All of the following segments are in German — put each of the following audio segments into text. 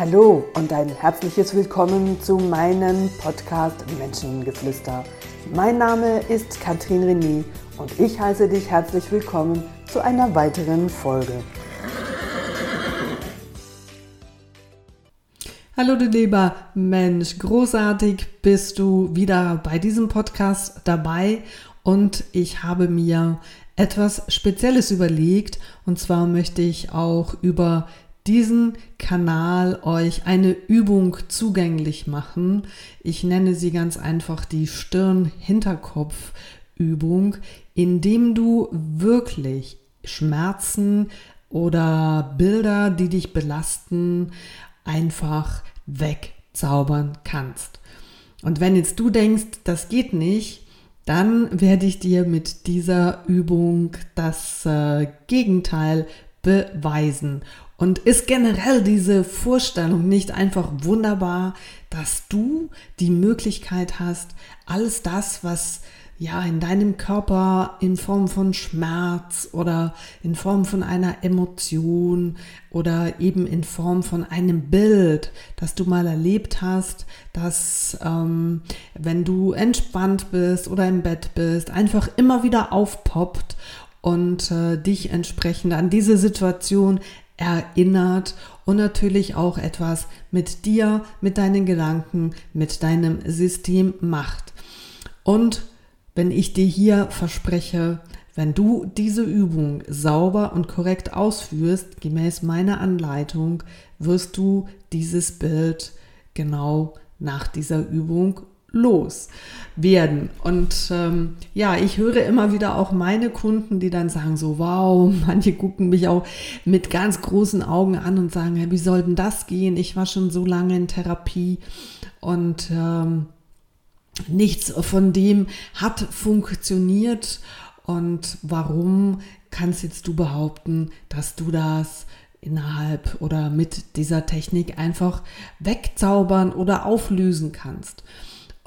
Hallo und ein herzliches Willkommen zu meinem Podcast Menschengeflüster. Mein Name ist Katrin René und ich heiße dich herzlich willkommen zu einer weiteren Folge. Hallo du lieber Mensch, großartig bist du wieder bei diesem Podcast dabei und ich habe mir etwas Spezielles überlegt und zwar möchte ich auch über diesen Kanal euch eine Übung zugänglich machen. Ich nenne sie ganz einfach die Stirn-Hinterkopf-Übung, indem du wirklich Schmerzen oder Bilder, die dich belasten, einfach wegzaubern kannst. Und wenn jetzt du denkst, das geht nicht, dann werde ich dir mit dieser Übung das äh, Gegenteil beweisen. Und ist generell diese Vorstellung nicht einfach wunderbar, dass du die Möglichkeit hast, alles das, was ja in deinem Körper in Form von Schmerz oder in Form von einer Emotion oder eben in Form von einem Bild, das du mal erlebt hast, dass ähm, wenn du entspannt bist oder im Bett bist, einfach immer wieder aufpoppt und äh, dich entsprechend an diese Situation erinnert und natürlich auch etwas mit dir, mit deinen Gedanken, mit deinem System macht. Und wenn ich dir hier verspreche, wenn du diese Übung sauber und korrekt ausführst, gemäß meiner Anleitung, wirst du dieses Bild genau nach dieser Übung los werden. Und ähm, ja, ich höre immer wieder auch meine Kunden, die dann sagen so, wow, manche gucken mich auch mit ganz großen Augen an und sagen, wie soll denn das gehen? Ich war schon so lange in Therapie und ähm, nichts von dem hat funktioniert. Und warum kannst jetzt du behaupten, dass du das innerhalb oder mit dieser Technik einfach wegzaubern oder auflösen kannst?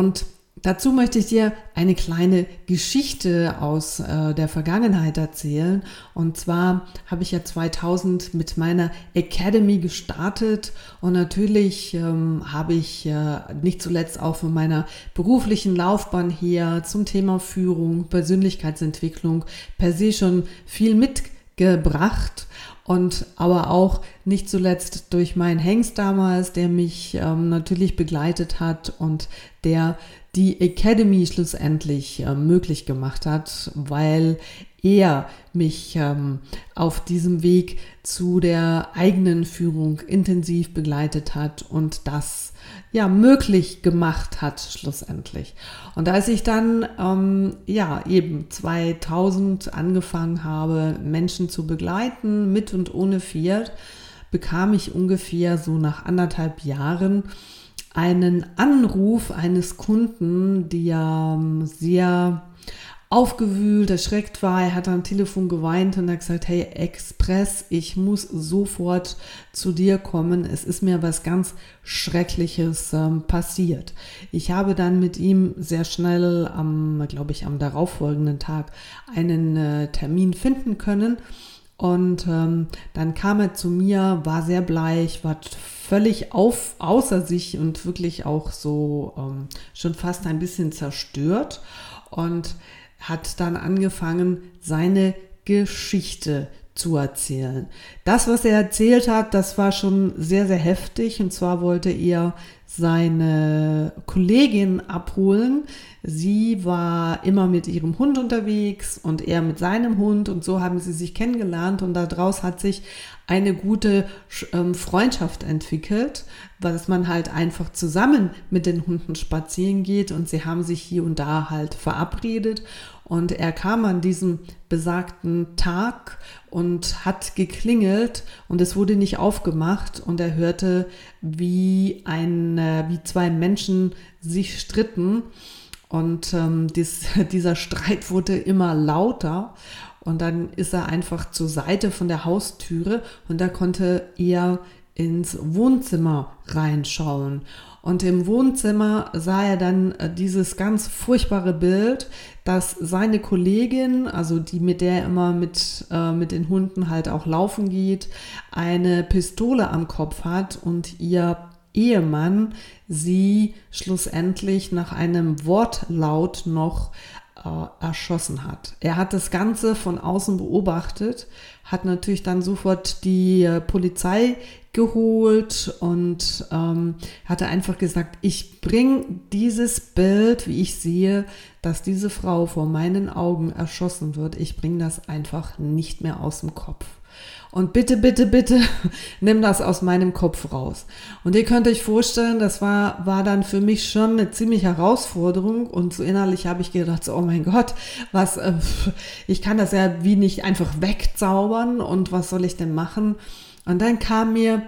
Und dazu möchte ich dir eine kleine Geschichte aus äh, der Vergangenheit erzählen. Und zwar habe ich ja 2000 mit meiner Academy gestartet und natürlich ähm, habe ich äh, nicht zuletzt auch von meiner beruflichen Laufbahn her zum Thema Führung, Persönlichkeitsentwicklung per se schon viel mitgebracht und aber auch nicht zuletzt durch meinen Hengst damals, der mich ähm, natürlich begleitet hat und der die Academy schlussendlich äh, möglich gemacht hat, weil er mich ähm, auf diesem Weg zu der eigenen Führung intensiv begleitet hat und das ja möglich gemacht hat schlussendlich. Und als ich dann ähm, ja eben 2000 angefangen habe, Menschen zu begleiten mit und ohne Fiat, bekam ich ungefähr so nach anderthalb Jahren einen Anruf eines Kunden, der ähm, sehr aufgewühlt, erschreckt war. Er hat am Telefon geweint und hat gesagt, hey Express, ich muss sofort zu dir kommen. Es ist mir was ganz Schreckliches ähm, passiert. Ich habe dann mit ihm sehr schnell am, glaube ich, am darauffolgenden Tag einen äh, Termin finden können. Und ähm, dann kam er zu mir, war sehr bleich, war völlig auf, außer sich und wirklich auch so ähm, schon fast ein bisschen zerstört. Und hat dann angefangen, seine Geschichte zu erzählen. Das, was er erzählt hat, das war schon sehr, sehr heftig. Und zwar wollte er seine Kollegin abholen. Sie war immer mit ihrem Hund unterwegs und er mit seinem Hund und so haben sie sich kennengelernt und daraus hat sich eine gute ähm, Freundschaft entwickelt, dass man halt einfach zusammen mit den Hunden spazieren geht und sie haben sich hier und da halt verabredet und er kam an diesem besagten Tag und hat geklingelt und es wurde nicht aufgemacht und er hörte, wie ein, wie zwei Menschen sich stritten. Und ähm, dies, dieser Streit wurde immer lauter und dann ist er einfach zur Seite von der Haustüre und da konnte er ins Wohnzimmer reinschauen. Und im Wohnzimmer sah er dann äh, dieses ganz furchtbare Bild, dass seine Kollegin, also die mit der er immer mit, äh, mit den Hunden halt auch laufen geht, eine Pistole am Kopf hat und ihr Ehemann sie schlussendlich nach einem Wortlaut noch äh, erschossen hat. Er hat das Ganze von außen beobachtet, hat natürlich dann sofort die äh, Polizei geholt und ähm, hatte einfach gesagt, ich bringe dieses Bild, wie ich sehe, dass diese Frau vor meinen Augen erschossen wird, ich bringe das einfach nicht mehr aus dem Kopf. Und bitte, bitte, bitte, nimm das aus meinem Kopf raus. Und ihr könnt euch vorstellen, das war, war dann für mich schon eine ziemliche Herausforderung. Und so innerlich habe ich gedacht, so, oh mein Gott, was, äh, ich kann das ja wie nicht einfach wegzaubern und was soll ich denn machen? Und dann kam mir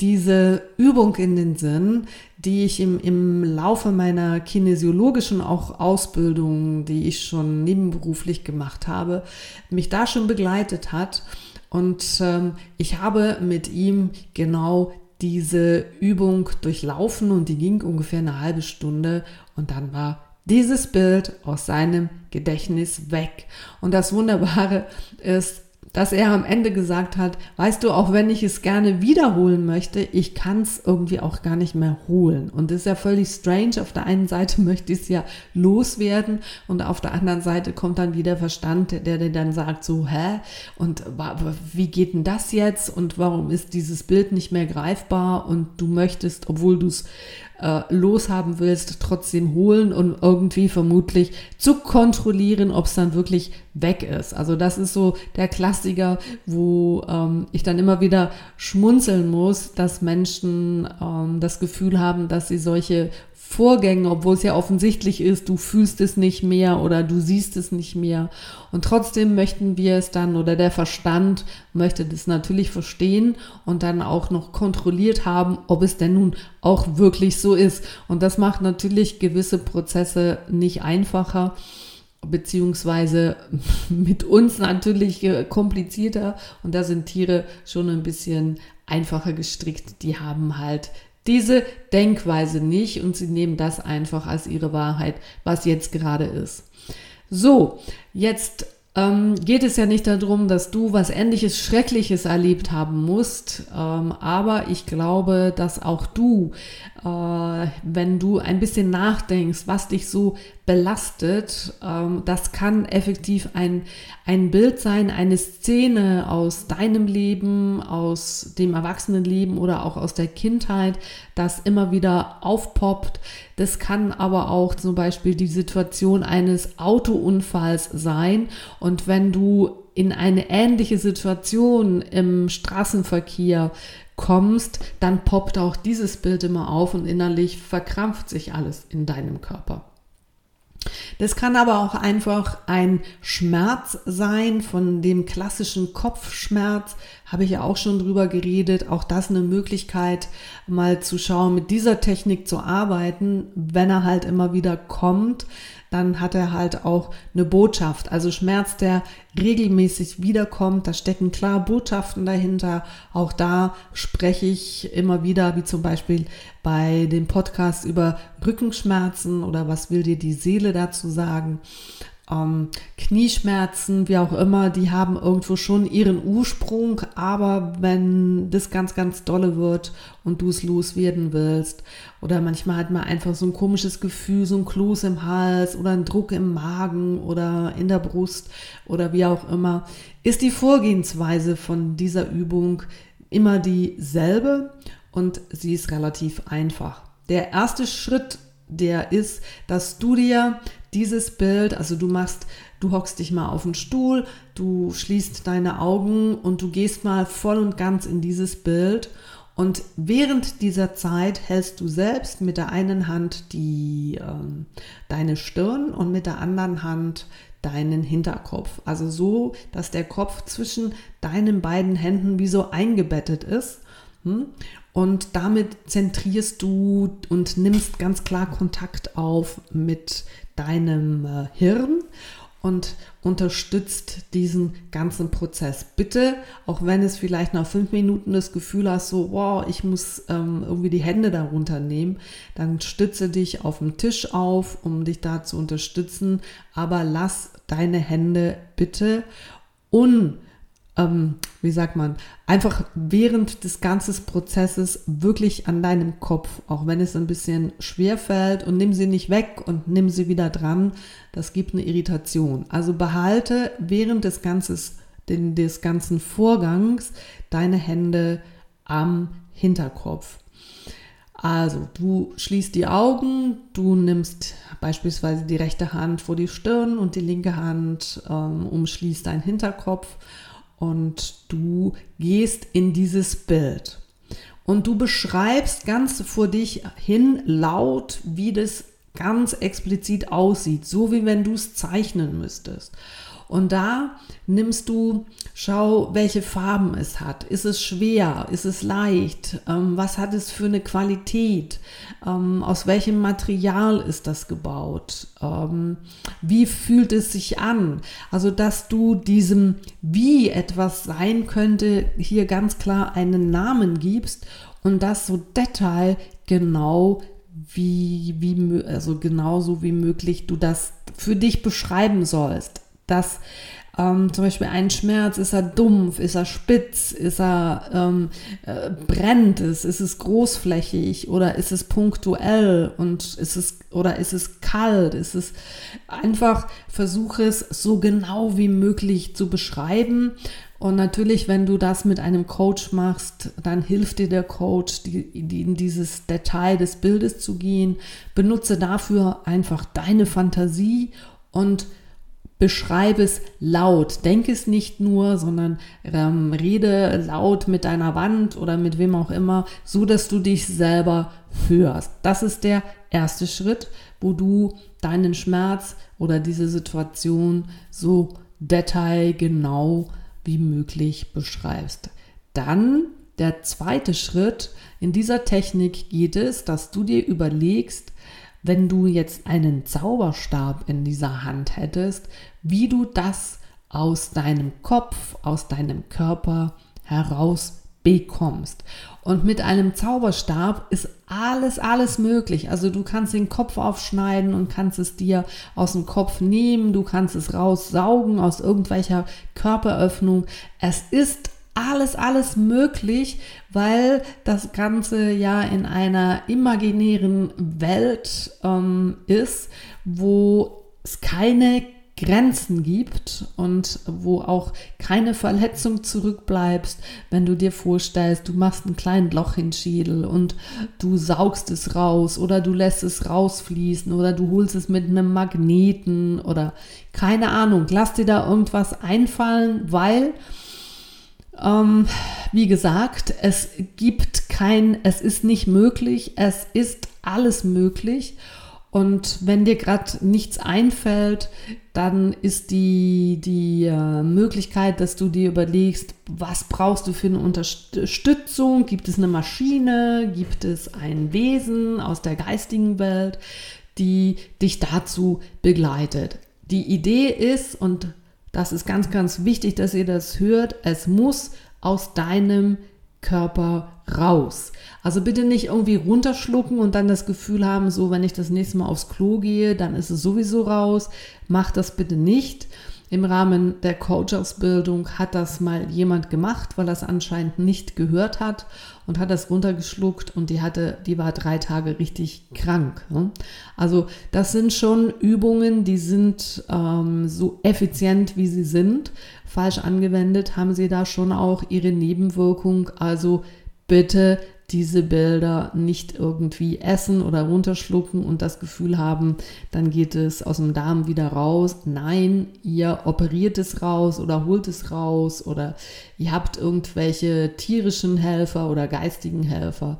diese Übung in den Sinn, die ich im, im Laufe meiner kinesiologischen auch Ausbildung, die ich schon nebenberuflich gemacht habe, mich da schon begleitet hat. Und ähm, ich habe mit ihm genau diese Übung durchlaufen und die ging ungefähr eine halbe Stunde und dann war dieses Bild aus seinem Gedächtnis weg. Und das Wunderbare ist, dass er am Ende gesagt hat, weißt du, auch wenn ich es gerne wiederholen möchte, ich kann es irgendwie auch gar nicht mehr holen. Und das ist ja völlig strange. Auf der einen Seite möchte ich es ja loswerden und auf der anderen Seite kommt dann wieder Verstand, der dir dann sagt so, hä? Und wie geht denn das jetzt? Und warum ist dieses Bild nicht mehr greifbar? Und du möchtest, obwohl du es äh, loshaben willst, trotzdem holen und irgendwie vermutlich zu kontrollieren, ob es dann wirklich weg ist. Also das ist so der Klassiker, wo ähm, ich dann immer wieder schmunzeln muss, dass Menschen ähm, das Gefühl haben, dass sie solche Vorgängen, obwohl es ja offensichtlich ist, du fühlst es nicht mehr oder du siehst es nicht mehr. Und trotzdem möchten wir es dann oder der Verstand möchte das natürlich verstehen und dann auch noch kontrolliert haben, ob es denn nun auch wirklich so ist. Und das macht natürlich gewisse Prozesse nicht einfacher beziehungsweise mit uns natürlich komplizierter und da sind Tiere schon ein bisschen einfacher gestrickt. Die haben halt diese Denkweise nicht und sie nehmen das einfach als ihre Wahrheit, was jetzt gerade ist. So, jetzt ähm, geht es ja nicht darum, dass du was Ähnliches Schreckliches erlebt haben musst, ähm, aber ich glaube, dass auch du, äh, wenn du ein bisschen nachdenkst, was dich so belastet, ähm, das kann effektiv ein, ein Bild sein, eine Szene aus deinem Leben, aus dem Erwachsenenleben oder auch aus der Kindheit, das immer wieder aufpoppt. Das kann aber auch zum Beispiel die Situation eines Autounfalls sein. Und wenn du in eine ähnliche Situation im Straßenverkehr kommst, dann poppt auch dieses Bild immer auf und innerlich verkrampft sich alles in deinem Körper. Das kann aber auch einfach ein Schmerz sein von dem klassischen Kopfschmerz, habe ich ja auch schon drüber geredet. Auch das eine Möglichkeit, mal zu schauen, mit dieser Technik zu arbeiten, wenn er halt immer wieder kommt dann hat er halt auch eine Botschaft. Also Schmerz, der regelmäßig wiederkommt, da stecken klar Botschaften dahinter. Auch da spreche ich immer wieder, wie zum Beispiel bei dem Podcast über Rückenschmerzen oder was will dir die Seele dazu sagen? Ähm, Knieschmerzen, wie auch immer, die haben irgendwo schon ihren Ursprung, aber wenn das ganz, ganz dolle wird und du es loswerden willst, oder manchmal hat man einfach so ein komisches Gefühl, so ein Kloß im Hals oder ein Druck im Magen oder in der Brust oder wie auch immer, ist die Vorgehensweise von dieser Übung immer dieselbe und sie ist relativ einfach. Der erste Schritt der ist, dass du dir dieses Bild, also du machst, du hockst dich mal auf den Stuhl, du schließt deine Augen und du gehst mal voll und ganz in dieses Bild und während dieser Zeit hältst du selbst mit der einen Hand die, äh, deine Stirn und mit der anderen Hand deinen Hinterkopf. Also so, dass der Kopf zwischen deinen beiden Händen wie so eingebettet ist. Hm? Und damit zentrierst du und nimmst ganz klar Kontakt auf mit deinem äh, Hirn. und unterstützt diesen ganzen Prozess. Bitte, auch wenn es vielleicht nach fünf Minuten das Gefühl hast, so, wow, ich muss ähm, irgendwie die Hände darunter nehmen, dann stütze dich auf dem Tisch auf, um dich da zu unterstützen, aber lass deine Hände bitte un ähm, wie sagt man, einfach während des ganzen Prozesses wirklich an deinem Kopf, auch wenn es ein bisschen schwer fällt und nimm sie nicht weg und nimm sie wieder dran, das gibt eine Irritation. Also behalte während des, Ganzes, den, des ganzen Vorgangs deine Hände am Hinterkopf. Also, du schließt die Augen, du nimmst beispielsweise die rechte Hand vor die Stirn und die linke Hand ähm, umschließt deinen Hinterkopf und du gehst in dieses Bild. Und du beschreibst ganz vor dich hin laut, wie das ganz explizit aussieht, so wie wenn du es zeichnen müsstest. Und da nimmst du, schau, welche Farben es hat. Ist es schwer? Ist es leicht? Ähm, was hat es für eine Qualität? Ähm, aus welchem Material ist das gebaut? Ähm, wie fühlt es sich an? Also, dass du diesem, wie etwas sein könnte, hier ganz klar einen Namen gibst und das so detailgenau wie, wie, also genauso wie möglich du das für dich beschreiben sollst dass ähm, zum Beispiel ein Schmerz, ist er dumpf, ist er spitz, ist er ähm, äh, brennt es, ist es großflächig oder ist es punktuell und ist es oder ist es kalt, ist es einfach versuche es so genau wie möglich zu beschreiben und natürlich, wenn du das mit einem Coach machst, dann hilft dir der Coach, die, die in dieses Detail des Bildes zu gehen. Benutze dafür einfach deine Fantasie und beschreibe es laut. Denk es nicht nur, sondern ähm, rede laut mit deiner Wand oder mit wem auch immer, so dass du dich selber hörst. Das ist der erste Schritt, wo du deinen Schmerz oder diese Situation so detailgenau wie möglich beschreibst. Dann der zweite Schritt in dieser Technik geht es, dass du dir überlegst, wenn du jetzt einen Zauberstab in dieser Hand hättest, wie du das aus deinem Kopf, aus deinem Körper heraus bekommst. Und mit einem Zauberstab ist alles, alles möglich. Also du kannst den Kopf aufschneiden und kannst es dir aus dem Kopf nehmen, du kannst es raussaugen aus irgendwelcher Körperöffnung. Es ist alles, alles möglich, weil das Ganze ja in einer imaginären Welt ähm, ist, wo es keine Grenzen gibt und wo auch keine Verletzung zurückbleibst, wenn du dir vorstellst, du machst ein kleines Loch in Schädel und du saugst es raus oder du lässt es rausfließen oder du holst es mit einem Magneten oder keine Ahnung, lass dir da irgendwas einfallen, weil ähm, wie gesagt, es gibt kein, es ist nicht möglich, es ist alles möglich. Und wenn dir gerade nichts einfällt, dann ist die, die äh, Möglichkeit, dass du dir überlegst, was brauchst du für eine Unterstützung? Gibt es eine Maschine? Gibt es ein Wesen aus der geistigen Welt, die dich dazu begleitet? Die Idee ist, und das ist ganz, ganz wichtig, dass ihr das hört. Es muss aus deinem Körper raus. Also bitte nicht irgendwie runterschlucken und dann das Gefühl haben, so wenn ich das nächste Mal aufs Klo gehe, dann ist es sowieso raus. Mach das bitte nicht. Im Rahmen der Coach-Ausbildung hat das mal jemand gemacht, weil es anscheinend nicht gehört hat und hat das runtergeschluckt und die hatte, die war drei Tage richtig krank. Ne? Also das sind schon Übungen, die sind ähm, so effizient, wie sie sind. Falsch angewendet haben sie da schon auch ihre Nebenwirkung. Also bitte diese Bilder nicht irgendwie essen oder runterschlucken und das Gefühl haben, dann geht es aus dem Darm wieder raus. Nein, ihr operiert es raus oder holt es raus oder ihr habt irgendwelche tierischen Helfer oder geistigen Helfer.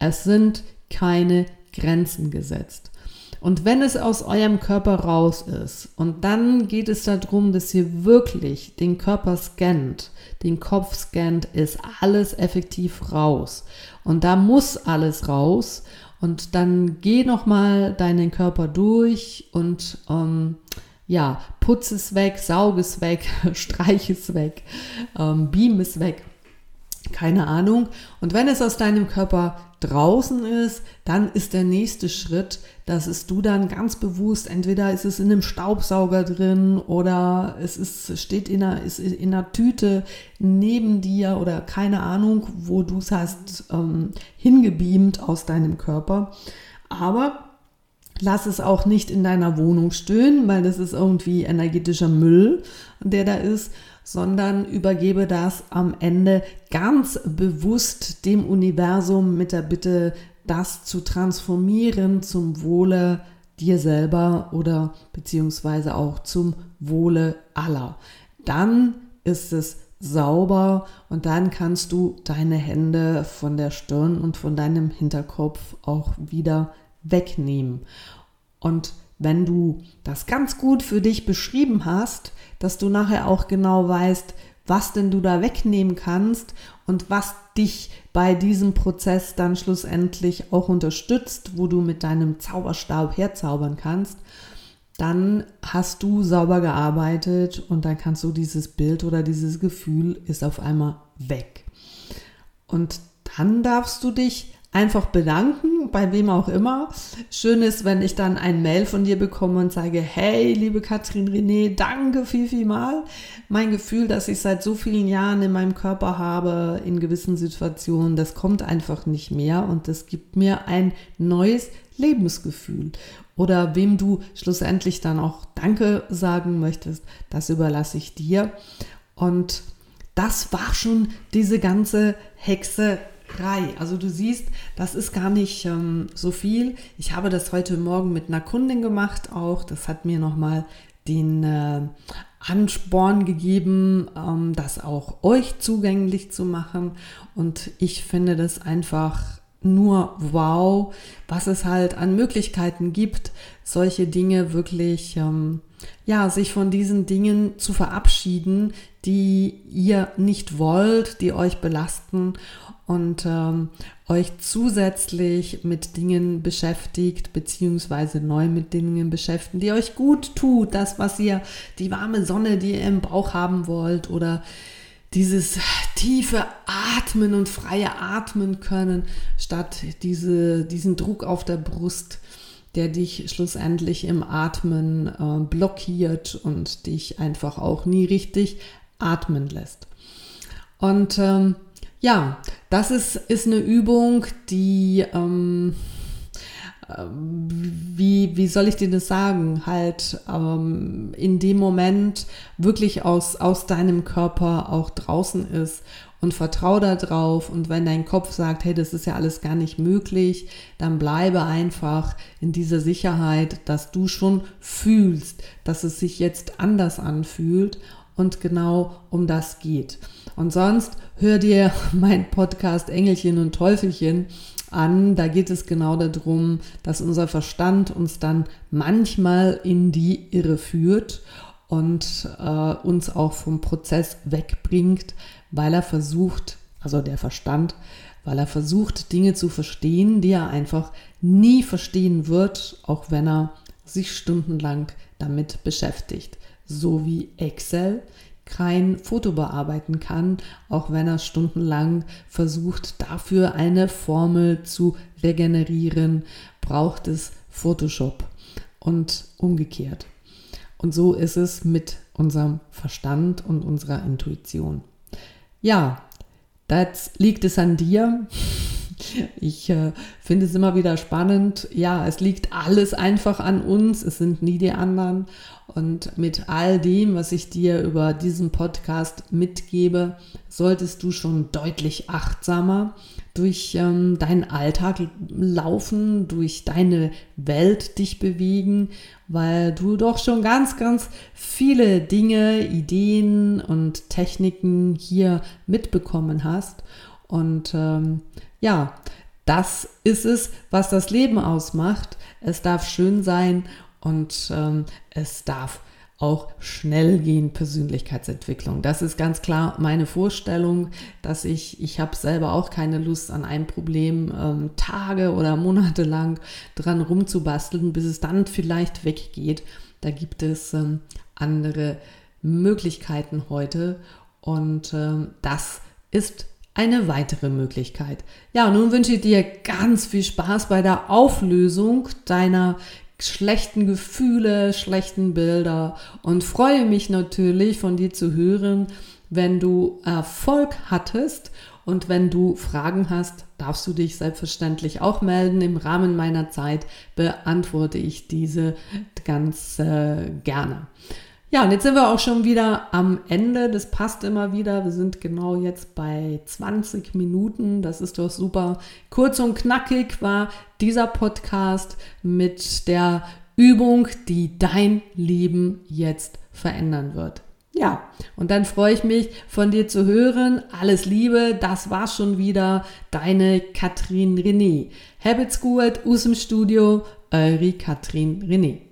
Es sind keine Grenzen gesetzt. Und wenn es aus eurem Körper raus ist und dann geht es darum, dass ihr wirklich den Körper scannt, den Kopf scannt, ist alles effektiv raus. Und da muss alles raus. Und dann geh nochmal deinen Körper durch und ähm, ja, putz es weg, saug es weg, streich es weg, ähm, beam es weg. Keine Ahnung. Und wenn es aus deinem Körper draußen ist, dann ist der nächste Schritt, dass es du dann ganz bewusst, entweder ist es in einem Staubsauger drin oder es ist, steht in einer, ist in einer Tüte neben dir oder keine Ahnung, wo du es hast ähm, hingebeamt aus deinem Körper. Aber lass es auch nicht in deiner Wohnung stöhnen, weil das ist irgendwie energetischer Müll, der da ist, sondern übergebe das am Ende ganz bewusst dem Universum mit der Bitte, das zu transformieren zum Wohle dir selber oder beziehungsweise auch zum Wohle aller. Dann ist es sauber und dann kannst du deine Hände von der Stirn und von deinem Hinterkopf auch wieder wegnehmen. Und wenn du das ganz gut für dich beschrieben hast, dass du nachher auch genau weißt, was denn du da wegnehmen kannst und was dich bei diesem Prozess dann schlussendlich auch unterstützt, wo du mit deinem Zauberstab herzaubern kannst, dann hast du sauber gearbeitet und dann kannst du dieses Bild oder dieses Gefühl ist auf einmal weg. Und dann darfst du dich einfach bedanken, bei wem auch immer. Schön ist, wenn ich dann ein Mail von dir bekomme und sage, hey, liebe Katrin René, danke viel, viel mal. Mein Gefühl, das ich seit so vielen Jahren in meinem Körper habe, in gewissen Situationen, das kommt einfach nicht mehr und das gibt mir ein neues Lebensgefühl. Oder wem du schlussendlich dann auch Danke sagen möchtest, das überlasse ich dir. Und das war schon diese ganze Hexe drei. Also du siehst, das ist gar nicht ähm, so viel. Ich habe das heute Morgen mit einer Kundin gemacht auch. Das hat mir nochmal den äh, Ansporn gegeben, ähm, das auch euch zugänglich zu machen. Und ich finde das einfach nur wow, was es halt an Möglichkeiten gibt, solche Dinge wirklich, ähm, ja, sich von diesen Dingen zu verabschieden, die ihr nicht wollt, die euch belasten und ähm, euch zusätzlich mit Dingen beschäftigt, beziehungsweise neu mit Dingen beschäftigt, die euch gut tut, das, was ihr, die warme Sonne, die ihr im Bauch haben wollt oder dieses tiefe Atmen und freie Atmen können, statt diese, diesen Druck auf der Brust, der dich schlussendlich im Atmen äh, blockiert und dich einfach auch nie richtig atmen lässt. Und ähm, ja, das ist, ist eine Übung, die, ähm, äh, wie, wie soll ich dir das sagen, halt ähm, in dem Moment wirklich aus, aus deinem Körper auch draußen ist und vertrau da drauf. Und wenn dein Kopf sagt, hey, das ist ja alles gar nicht möglich, dann bleibe einfach in dieser Sicherheit, dass du schon fühlst, dass es sich jetzt anders anfühlt und genau um das geht. Und sonst hör dir mein Podcast Engelchen und Teufelchen an. Da geht es genau darum, dass unser Verstand uns dann manchmal in die Irre führt und äh, uns auch vom Prozess wegbringt, weil er versucht, also der Verstand, weil er versucht, Dinge zu verstehen, die er einfach nie verstehen wird, auch wenn er sich stundenlang damit beschäftigt so wie Excel kein Foto bearbeiten kann, auch wenn er stundenlang versucht, dafür eine Formel zu regenerieren, braucht es Photoshop und umgekehrt. Und so ist es mit unserem Verstand und unserer Intuition. Ja, das liegt es an dir. Ich äh, finde es immer wieder spannend. Ja, es liegt alles einfach an uns. Es sind nie die anderen. Und mit all dem, was ich dir über diesen Podcast mitgebe, solltest du schon deutlich achtsamer durch ähm, deinen Alltag laufen, durch deine Welt dich bewegen, weil du doch schon ganz, ganz viele Dinge, Ideen und Techniken hier mitbekommen hast. Und ähm, ja, das ist es, was das Leben ausmacht. Es darf schön sein und ähm, es darf auch schnell gehen, Persönlichkeitsentwicklung. Das ist ganz klar meine Vorstellung, dass ich, ich habe selber auch keine Lust an einem Problem ähm, Tage oder Monate lang dran rumzubasteln, bis es dann vielleicht weggeht. Da gibt es ähm, andere Möglichkeiten heute und ähm, das ist eine weitere Möglichkeit. Ja, nun wünsche ich dir ganz viel Spaß bei der Auflösung deiner schlechten Gefühle, schlechten Bilder und freue mich natürlich von dir zu hören, wenn du Erfolg hattest und wenn du Fragen hast, darfst du dich selbstverständlich auch melden. Im Rahmen meiner Zeit beantworte ich diese ganz äh, gerne. Ja, und jetzt sind wir auch schon wieder am Ende. Das passt immer wieder. Wir sind genau jetzt bei 20 Minuten. Das ist doch super. Kurz und knackig war dieser Podcast mit der Übung, die dein Leben jetzt verändern wird. Ja, und dann freue ich mich von dir zu hören. Alles Liebe, das war schon wieder deine Katrin René. Habits gut aus dem Studio, eure Katrin René.